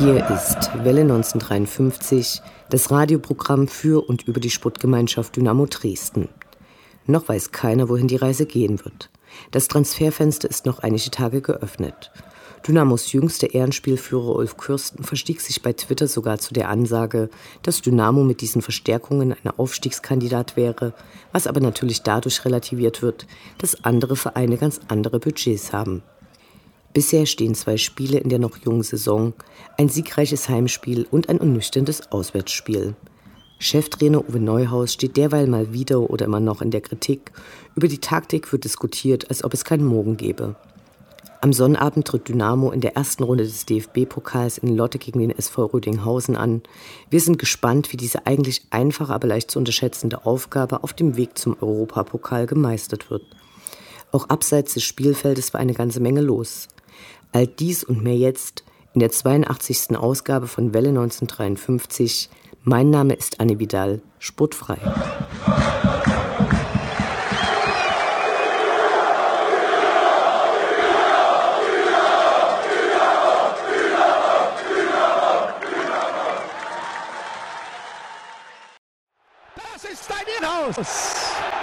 Welle 1953 das Radioprogramm für und über die Sportgemeinschaft Dynamo Dresden. Noch weiß keiner, wohin die Reise gehen wird. Das Transferfenster ist noch einige Tage geöffnet. Dynamos jüngster Ehrenspielführer Ulf Kürsten verstieg sich bei Twitter sogar zu der Ansage, dass Dynamo mit diesen Verstärkungen ein Aufstiegskandidat wäre, was aber natürlich dadurch relativiert wird, dass andere Vereine ganz andere Budgets haben. Bisher stehen zwei Spiele in der noch jungen Saison, ein siegreiches Heimspiel und ein ernüchterndes Auswärtsspiel. Cheftrainer Uwe Neuhaus steht derweil mal wieder oder immer noch in der Kritik. Über die Taktik wird diskutiert, als ob es keinen Morgen gäbe. Am Sonnabend tritt Dynamo in der ersten Runde des DFB-Pokals in Lotte gegen den SV Rödinghausen an. Wir sind gespannt, wie diese eigentlich einfache, aber leicht zu unterschätzende Aufgabe auf dem Weg zum Europapokal gemeistert wird. Auch abseits des Spielfeldes war eine ganze Menge los. All dies und mehr jetzt in der 82. Ausgabe von Welle 1953. Mein Name ist Anne Vidal, sportfrei. Inhaus!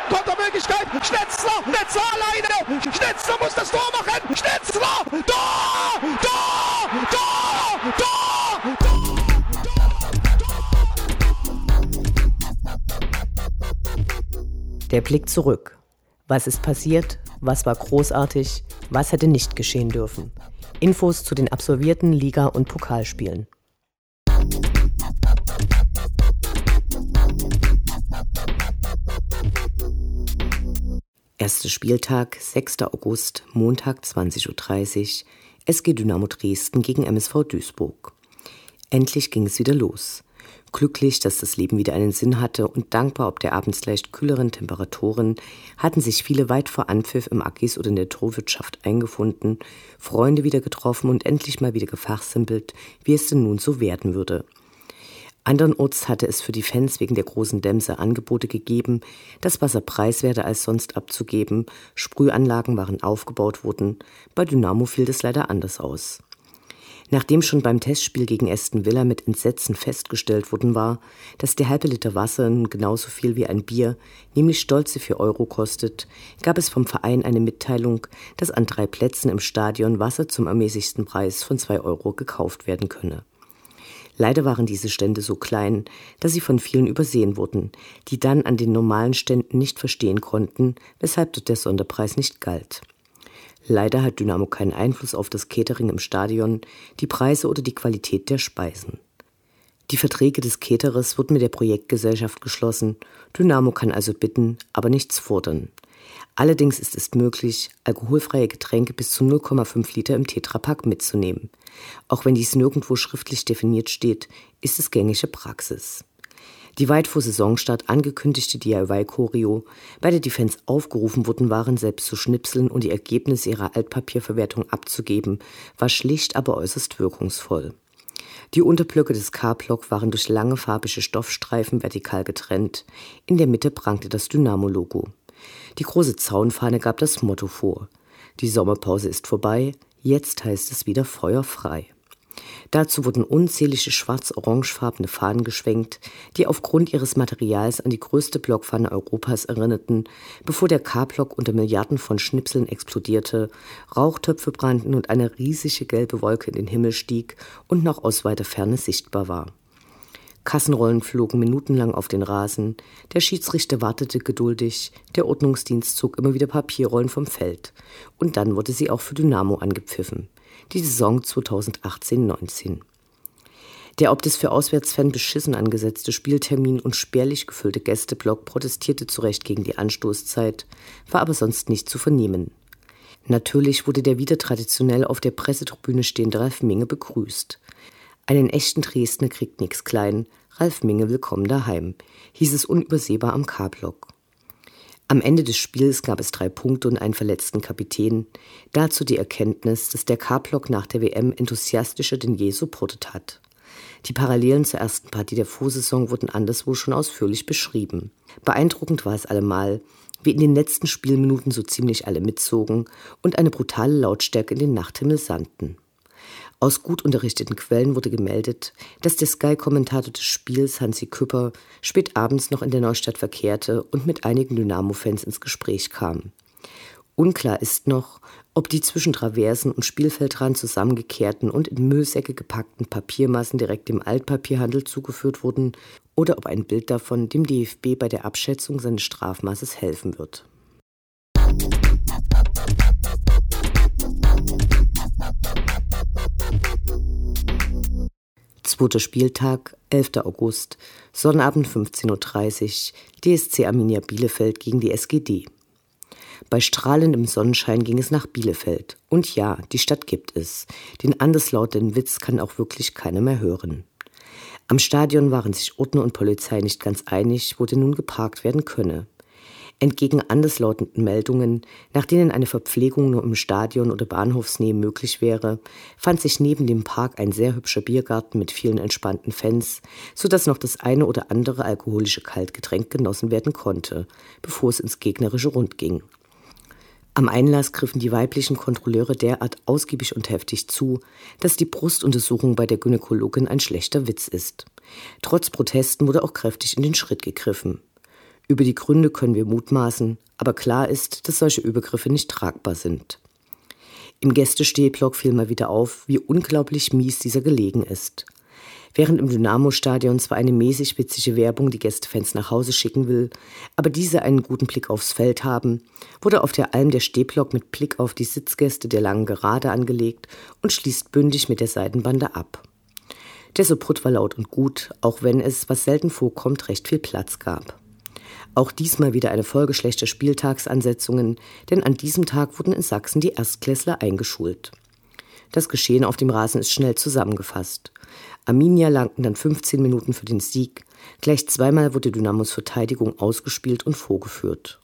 Kontermöglichkeit. Schnetzler, Schnetzler alleine. Schnetzler muss das Tor machen. Der Blick zurück. Was ist passiert? Was war großartig? Was hätte nicht geschehen dürfen? Infos zu den absolvierten Liga- und Pokalspielen. Erster Spieltag, 6. August, Montag 20.30 Uhr, SG Dynamo Dresden gegen MSV Duisburg. Endlich ging es wieder los. Glücklich, dass das Leben wieder einen Sinn hatte und dankbar ob der abends leicht kühleren Temperaturen, hatten sich viele weit vor Anpfiff im Akis oder in der Torwirtschaft eingefunden, Freunde wieder getroffen und endlich mal wieder gefachsimpelt, wie es denn nun so werden würde. Andernorts hatte es für die Fans wegen der großen Dämse Angebote gegeben, das Wasser preiswerter als sonst abzugeben, Sprühanlagen waren aufgebaut worden, bei Dynamo fiel das leider anders aus. Nachdem schon beim Testspiel gegen Aston Villa mit Entsetzen festgestellt worden war, dass der halbe Liter Wasser nun genauso viel wie ein Bier, nämlich stolze 4 Euro kostet, gab es vom Verein eine Mitteilung, dass an drei Plätzen im Stadion Wasser zum ermäßigsten Preis von 2 Euro gekauft werden könne. Leider waren diese Stände so klein, dass sie von vielen übersehen wurden, die dann an den normalen Ständen nicht verstehen konnten, weshalb dort der Sonderpreis nicht galt. Leider hat Dynamo keinen Einfluss auf das Catering im Stadion, die Preise oder die Qualität der Speisen. Die Verträge des Caterers wurden mit der Projektgesellschaft geschlossen. Dynamo kann also bitten, aber nichts fordern. Allerdings ist es möglich, alkoholfreie Getränke bis zu 0,5 Liter im Tetrapack mitzunehmen. Auch wenn dies nirgendwo schriftlich definiert steht, ist es gängige Praxis. Die weit vor Saisonstart angekündigte DIY-Choreo, bei der die Fans aufgerufen wurden waren, selbst zu schnipseln und die Ergebnisse ihrer Altpapierverwertung abzugeben, war schlicht, aber äußerst wirkungsvoll. Die Unterblöcke des K-Block waren durch lange farbige Stoffstreifen vertikal getrennt. In der Mitte prangte das Dynamo-Logo. Die große Zaunfahne gab das Motto vor. Die Sommerpause ist vorbei, jetzt heißt es wieder feuerfrei. Dazu wurden unzählige schwarz-orangefarbene Fahnen geschwenkt, die aufgrund ihres Materials an die größte Blockpfanne Europas erinnerten, bevor der K-Block unter Milliarden von Schnipseln explodierte, Rauchtöpfe brannten und eine riesige gelbe Wolke in den Himmel stieg und noch aus weiter Ferne sichtbar war. Kassenrollen flogen minutenlang auf den Rasen, der Schiedsrichter wartete geduldig, der Ordnungsdienst zog immer wieder Papierrollen vom Feld. Und dann wurde sie auch für Dynamo angepfiffen. Die Saison 2018-19. Der ob des für Auswärtsfan beschissen angesetzte Spieltermin und spärlich gefüllte Gästeblock protestierte zu Recht gegen die Anstoßzeit, war aber sonst nicht zu vernehmen. Natürlich wurde der wieder traditionell auf der Pressetribüne stehende Ralf Minge begrüßt. Einen echten Dresdner kriegt nix klein, Ralf Minge willkommen daheim, hieß es unübersehbar am K-Block. Am Ende des Spiels gab es drei Punkte und einen verletzten Kapitän. Dazu die Erkenntnis, dass der K-Block nach der WM enthusiastischer denn je supportet hat. Die Parallelen zur ersten Partie der Vorsaison wurden anderswo schon ausführlich beschrieben. Beeindruckend war es allemal, wie in den letzten Spielminuten so ziemlich alle mitzogen und eine brutale Lautstärke in den Nachthimmel sandten. Aus gut unterrichteten Quellen wurde gemeldet, dass der Sky-Kommentator des Spiels, Hansi Küpper, spät abends noch in der Neustadt verkehrte und mit einigen Dynamo-Fans ins Gespräch kam. Unklar ist noch, ob die zwischen Traversen und Spielfeldrand zusammengekehrten und in Müllsäcke gepackten Papiermassen direkt dem Altpapierhandel zugeführt wurden oder ob ein Bild davon dem DFB bei der Abschätzung seines Strafmaßes helfen wird. Zweiter Spieltag, 11. August, Sonnabend 15.30 Uhr, DSC Arminia Bielefeld gegen die SGD. Bei strahlendem Sonnenschein ging es nach Bielefeld. Und ja, die Stadt gibt es. Den anderslautenden Witz kann auch wirklich keiner mehr hören. Am Stadion waren sich Ordner und Polizei nicht ganz einig, wo denn nun geparkt werden könne. Entgegen anderslautenden Meldungen, nach denen eine Verpflegung nur im Stadion oder Bahnhofsnähe möglich wäre, fand sich neben dem Park ein sehr hübscher Biergarten mit vielen entspannten Fans, so dass noch das eine oder andere alkoholische Kaltgetränk genossen werden konnte, bevor es ins gegnerische Rund ging. Am Einlass griffen die weiblichen Kontrolleure derart ausgiebig und heftig zu, dass die Brustuntersuchung bei der Gynäkologin ein schlechter Witz ist. Trotz Protesten wurde auch kräftig in den Schritt gegriffen. Über die Gründe können wir mutmaßen, aber klar ist, dass solche Übergriffe nicht tragbar sind. Im Gästestehblock fiel mal wieder auf, wie unglaublich mies dieser gelegen ist. Während im Dynamo-Stadion zwar eine mäßig witzige Werbung die Gästefans nach Hause schicken will, aber diese einen guten Blick aufs Feld haben, wurde auf der Alm der Stehblock mit Blick auf die Sitzgäste der langen Gerade angelegt und schließt bündig mit der Seitenbande ab. Der Soput war laut und gut, auch wenn es, was selten vorkommt, recht viel Platz gab. Auch diesmal wieder eine Folge schlechter Spieltagsansetzungen, denn an diesem Tag wurden in Sachsen die Erstklässler eingeschult. Das Geschehen auf dem Rasen ist schnell zusammengefasst. Arminia langten dann 15 Minuten für den Sieg. Gleich zweimal wurde Dynamos Verteidigung ausgespielt und vorgeführt.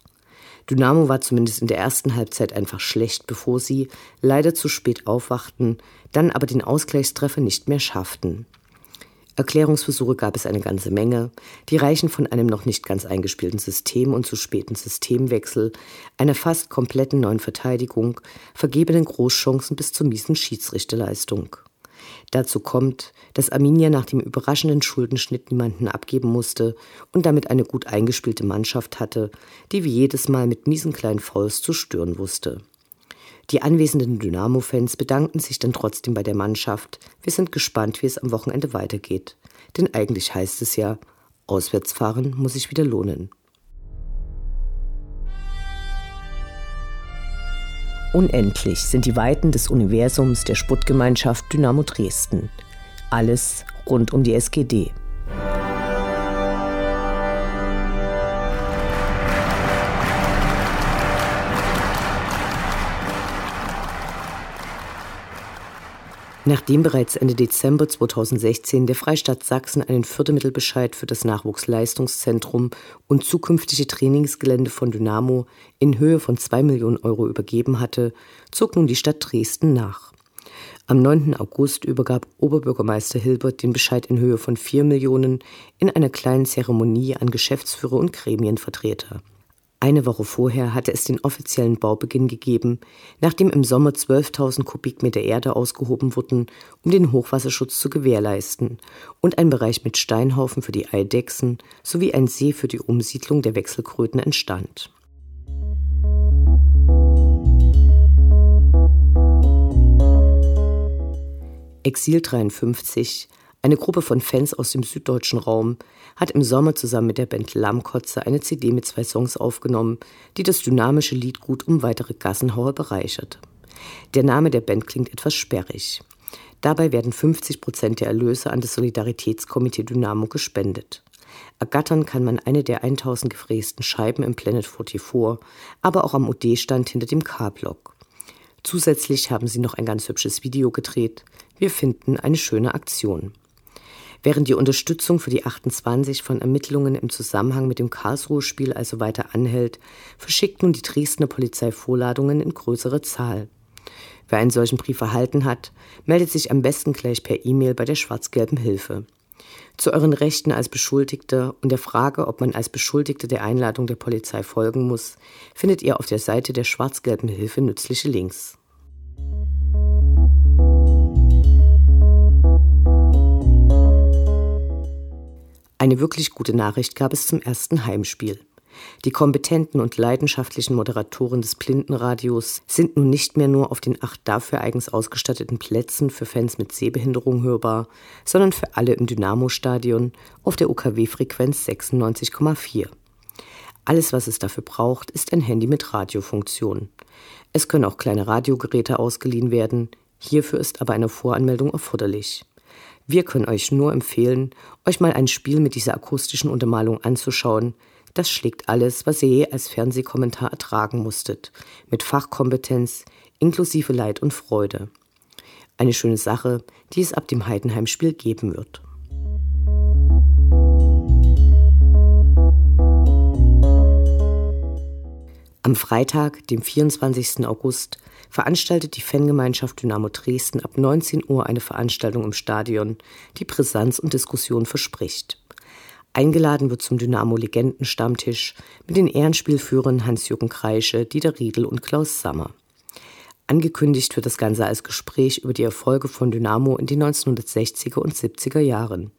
Dynamo war zumindest in der ersten Halbzeit einfach schlecht, bevor sie leider zu spät aufwachten, dann aber den Ausgleichstreffer nicht mehr schafften. Erklärungsversuche gab es eine ganze Menge, die reichen von einem noch nicht ganz eingespielten System und zu späten Systemwechsel, einer fast kompletten neuen Verteidigung, vergebenen Großchancen bis zur miesen Schiedsrichterleistung. Dazu kommt, dass Arminia nach dem überraschenden Schuldenschnitt niemanden abgeben musste und damit eine gut eingespielte Mannschaft hatte, die wie jedes Mal mit miesen kleinen Fouls zu stören wusste. Die anwesenden Dynamo-Fans bedankten sich dann trotzdem bei der Mannschaft. Wir sind gespannt, wie es am Wochenende weitergeht. Denn eigentlich heißt es ja, Auswärtsfahren muss sich wieder lohnen. Unendlich sind die Weiten des Universums der Sputtgemeinschaft Dynamo Dresden. Alles rund um die SGD. Nachdem bereits Ende Dezember 2016 der Freistaat Sachsen einen Fördermittelbescheid für das Nachwuchsleistungszentrum und zukünftige Trainingsgelände von Dynamo in Höhe von 2 Millionen Euro übergeben hatte, zog nun die Stadt Dresden nach. Am 9. August übergab Oberbürgermeister Hilbert den Bescheid in Höhe von 4 Millionen in einer kleinen Zeremonie an Geschäftsführer und Gremienvertreter. Eine Woche vorher hatte es den offiziellen Baubeginn gegeben, nachdem im Sommer 12.000 Kubikmeter Erde ausgehoben wurden, um den Hochwasserschutz zu gewährleisten und ein Bereich mit Steinhaufen für die Eidechsen sowie ein See für die Umsiedlung der Wechselkröten entstand. Exil 53 eine Gruppe von Fans aus dem süddeutschen Raum hat im Sommer zusammen mit der Band Lammkotze eine CD mit zwei Songs aufgenommen, die das dynamische Lied gut um weitere Gassenhauer bereichert. Der Name der Band klingt etwas sperrig. Dabei werden 50 Prozent der Erlöse an das Solidaritätskomitee Dynamo gespendet. Ergattern kann man eine der 1000 gefrästen Scheiben im Planet 44, aber auch am OD-Stand hinter dem K-Block. Zusätzlich haben sie noch ein ganz hübsches Video gedreht. Wir finden eine schöne Aktion. Während die Unterstützung für die 28 von Ermittlungen im Zusammenhang mit dem Karlsruhe-Spiel also weiter anhält, verschickt nun die Dresdner Polizei Vorladungen in größerer Zahl. Wer einen solchen Brief erhalten hat, meldet sich am besten gleich per E-Mail bei der schwarz-gelben Hilfe. Zu euren Rechten als Beschuldigter und der Frage, ob man als Beschuldigter der Einladung der Polizei folgen muss, findet ihr auf der Seite der schwarz-gelben Hilfe nützliche Links. Eine wirklich gute Nachricht gab es zum ersten Heimspiel. Die kompetenten und leidenschaftlichen Moderatoren des Blindenradios sind nun nicht mehr nur auf den acht dafür eigens ausgestatteten Plätzen für Fans mit Sehbehinderung hörbar, sondern für alle im Dynamo-Stadion auf der UKW-Frequenz 96,4. Alles, was es dafür braucht, ist ein Handy mit Radiofunktion. Es können auch kleine Radiogeräte ausgeliehen werden, hierfür ist aber eine Voranmeldung erforderlich. Wir können euch nur empfehlen, euch mal ein Spiel mit dieser akustischen Untermalung anzuschauen. Das schlägt alles, was ihr je als Fernsehkommentar ertragen musstet, mit Fachkompetenz, inklusive Leid und Freude. Eine schöne Sache, die es ab dem Heidenheim-Spiel geben wird. Am Freitag, dem 24. August, veranstaltet die Fangemeinschaft Dynamo Dresden ab 19 Uhr eine Veranstaltung im Stadion, die Brisanz und Diskussion verspricht. Eingeladen wird zum Dynamo-Legenden-Stammtisch mit den Ehrenspielführern Hans-Jürgen Kreische, Dieter Riedel und Klaus Sammer. Angekündigt wird das Ganze als Gespräch über die Erfolge von Dynamo in den 1960er und 70er Jahren.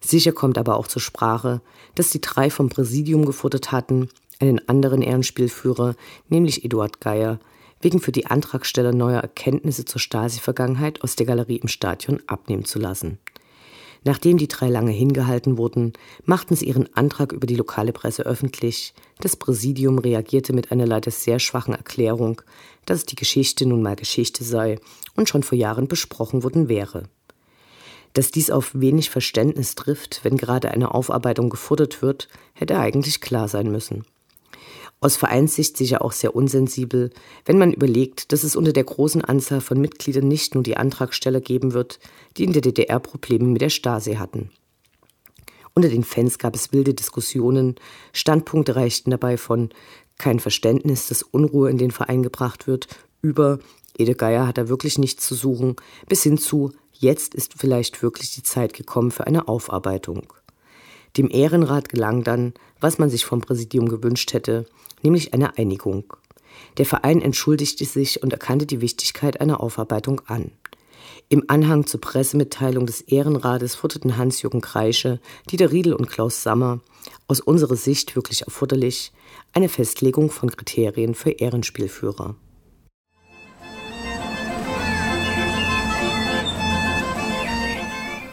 Sicher kommt aber auch zur Sprache, dass die drei vom Präsidium gefordert hatten, einen anderen Ehrenspielführer, nämlich Eduard Geier, wegen für die Antragsteller neuer Erkenntnisse zur Stasi-Vergangenheit aus der Galerie im Stadion abnehmen zu lassen. Nachdem die drei lange hingehalten wurden, machten sie ihren Antrag über die lokale Presse öffentlich. Das Präsidium reagierte mit einer leider sehr schwachen Erklärung, dass die Geschichte nun mal Geschichte sei und schon vor Jahren besprochen worden wäre. Dass dies auf wenig Verständnis trifft, wenn gerade eine Aufarbeitung gefordert wird, hätte eigentlich klar sein müssen aus Vereinssicht sicher auch sehr unsensibel, wenn man überlegt, dass es unter der großen Anzahl von Mitgliedern nicht nur die Antragsteller geben wird, die in der DDR Probleme mit der Stasi hatten. Unter den Fans gab es wilde Diskussionen, Standpunkte reichten dabei von kein Verständnis, dass Unruhe in den Verein gebracht wird, über Ede Geier hat da wirklich nichts zu suchen, bis hin zu jetzt ist vielleicht wirklich die Zeit gekommen für eine Aufarbeitung. Dem Ehrenrat gelang dann, was man sich vom Präsidium gewünscht hätte, nämlich eine Einigung. Der Verein entschuldigte sich und erkannte die Wichtigkeit einer Aufarbeitung an. Im Anhang zur Pressemitteilung des Ehrenrates forderten Hans-Jürgen Kreische, Dieter Riedel und Klaus Sammer, aus unserer Sicht wirklich erforderlich, eine Festlegung von Kriterien für Ehrenspielführer.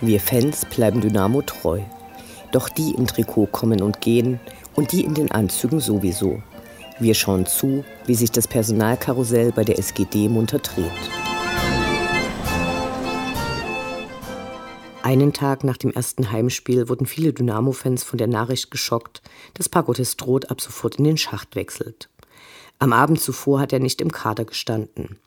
Wir Fans bleiben Dynamo treu. Doch die im Trikot kommen und gehen und die in den Anzügen sowieso. Wir schauen zu, wie sich das Personalkarussell bei der SGD munter dreht. Einen Tag nach dem ersten Heimspiel wurden viele Dynamo-Fans von der Nachricht geschockt, dass Pagotes droht ab sofort in den Schacht wechselt. Am Abend zuvor hat er nicht im Kader gestanden.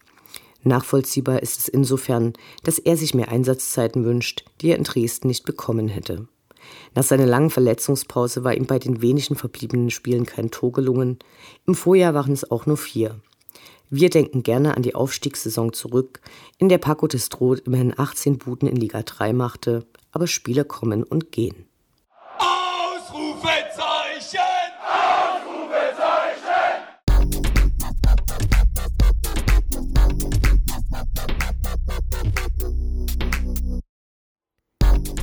Nachvollziehbar ist es insofern, dass er sich mehr Einsatzzeiten wünscht, die er in Dresden nicht bekommen hätte. Nach seiner langen Verletzungspause war ihm bei den wenigen verbliebenen Spielen kein Tor gelungen. Im Vorjahr waren es auch nur vier. Wir denken gerne an die Aufstiegssaison zurück, in der Paco Testrot immerhin 18 Buden in Liga 3 machte, aber Spieler kommen und gehen. Ausrufezeichen! Ausrufezeichen!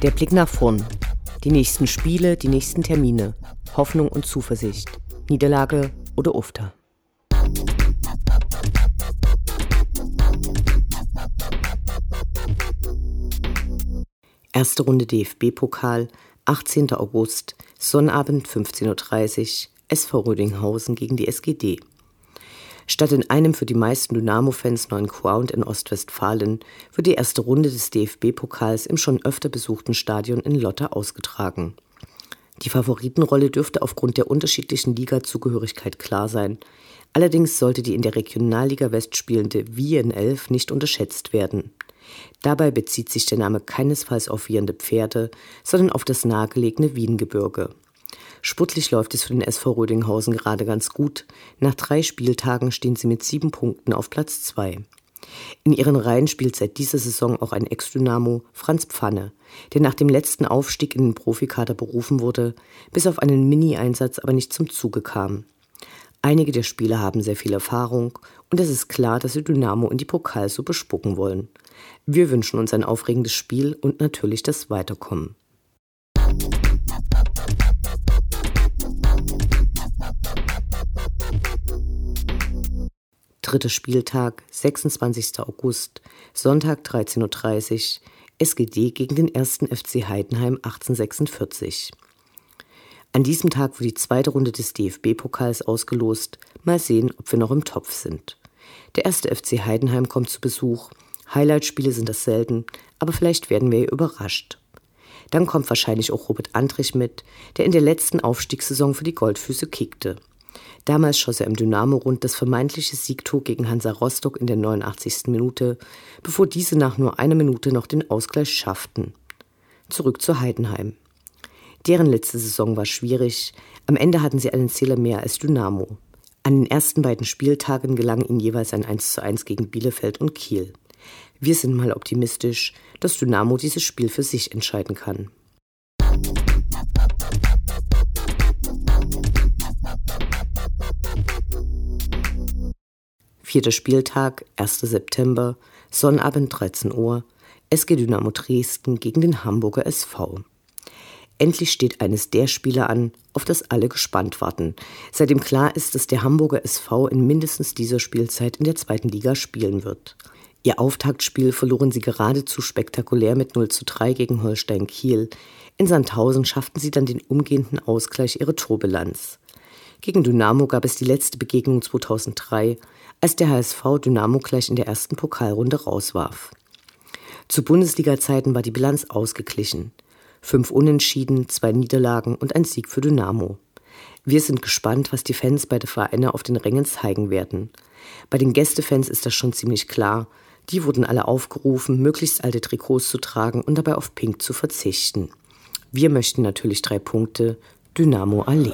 Der Blick nach vorn. Die nächsten Spiele, die nächsten Termine. Hoffnung und Zuversicht. Niederlage oder Ufter. Erste Runde DFB-Pokal, 18. August, Sonnabend 15.30 Uhr, SV Rödinghausen gegen die SGD. Statt in einem für die meisten Dynamo-Fans neuen Ground in Ostwestfalen wird die erste Runde des DFB-Pokals im schon öfter besuchten Stadion in Lotta ausgetragen. Die Favoritenrolle dürfte aufgrund der unterschiedlichen Liga-Zugehörigkeit klar sein. Allerdings sollte die in der Regionalliga West spielende Wien 11 nicht unterschätzt werden. Dabei bezieht sich der Name keinesfalls auf wieherende Pferde, sondern auf das nahegelegene Wiengebirge. Sportlich läuft es für den SV Rödinghausen gerade ganz gut. Nach drei Spieltagen stehen sie mit sieben Punkten auf Platz zwei. In ihren Reihen spielt seit dieser Saison auch ein Ex-Dynamo, Franz Pfanne, der nach dem letzten Aufstieg in den Profikader berufen wurde, bis auf einen Mini-Einsatz aber nicht zum Zuge kam. Einige der Spieler haben sehr viel Erfahrung und es ist klar, dass sie Dynamo in die Pokalsuppe spucken wollen. Wir wünschen uns ein aufregendes Spiel und natürlich das Weiterkommen. Dritter Spieltag, 26. August, Sonntag 13.30 Uhr, SGD gegen den 1. FC Heidenheim 1846. An diesem Tag wird die zweite Runde des DFB-Pokals ausgelost. Mal sehen, ob wir noch im Topf sind. Der erste FC Heidenheim kommt zu Besuch. Highlight-Spiele sind das selten, aber vielleicht werden wir überrascht. Dann kommt wahrscheinlich auch Robert Andrich mit, der in der letzten Aufstiegssaison für die Goldfüße kickte. Damals schoss er im Dynamo-Rund das vermeintliche Siegtor gegen Hansa Rostock in der 89. Minute, bevor diese nach nur einer Minute noch den Ausgleich schafften. Zurück zu Heidenheim. Deren letzte Saison war schwierig. Am Ende hatten sie einen Zähler mehr als Dynamo. An den ersten beiden Spieltagen gelang ihnen jeweils ein 1:1 gegen Bielefeld und Kiel. Wir sind mal optimistisch, dass Dynamo dieses Spiel für sich entscheiden kann. Vierter Spieltag, 1. September, Sonnabend 13 Uhr, SG Dynamo Dresden gegen den Hamburger SV. Endlich steht eines der Spiele an, auf das alle gespannt warten, seitdem klar ist, dass der Hamburger SV in mindestens dieser Spielzeit in der zweiten Liga spielen wird. Ihr Auftaktspiel verloren sie geradezu spektakulär mit 0 zu 3 gegen Holstein Kiel. In Sandhausen schafften sie dann den umgehenden Ausgleich ihrer Torbilanz. Gegen Dynamo gab es die letzte Begegnung 2003, als der HSV Dynamo gleich in der ersten Pokalrunde rauswarf. Zu Bundesliga-Zeiten war die Bilanz ausgeglichen. Fünf Unentschieden, zwei Niederlagen und ein Sieg für Dynamo. Wir sind gespannt, was die Fans bei der Vereine auf den Rängen zeigen werden. Bei den Gästefans ist das schon ziemlich klar. Die wurden alle aufgerufen, möglichst alte Trikots zu tragen und dabei auf Pink zu verzichten. Wir möchten natürlich drei Punkte. Dynamo Allee.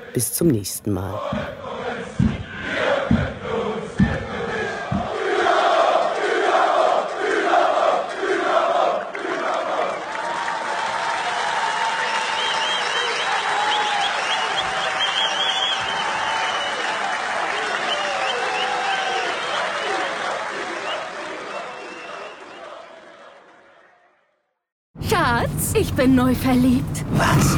Bis zum nächsten Mal. Schatz, ich bin neu verliebt. Was?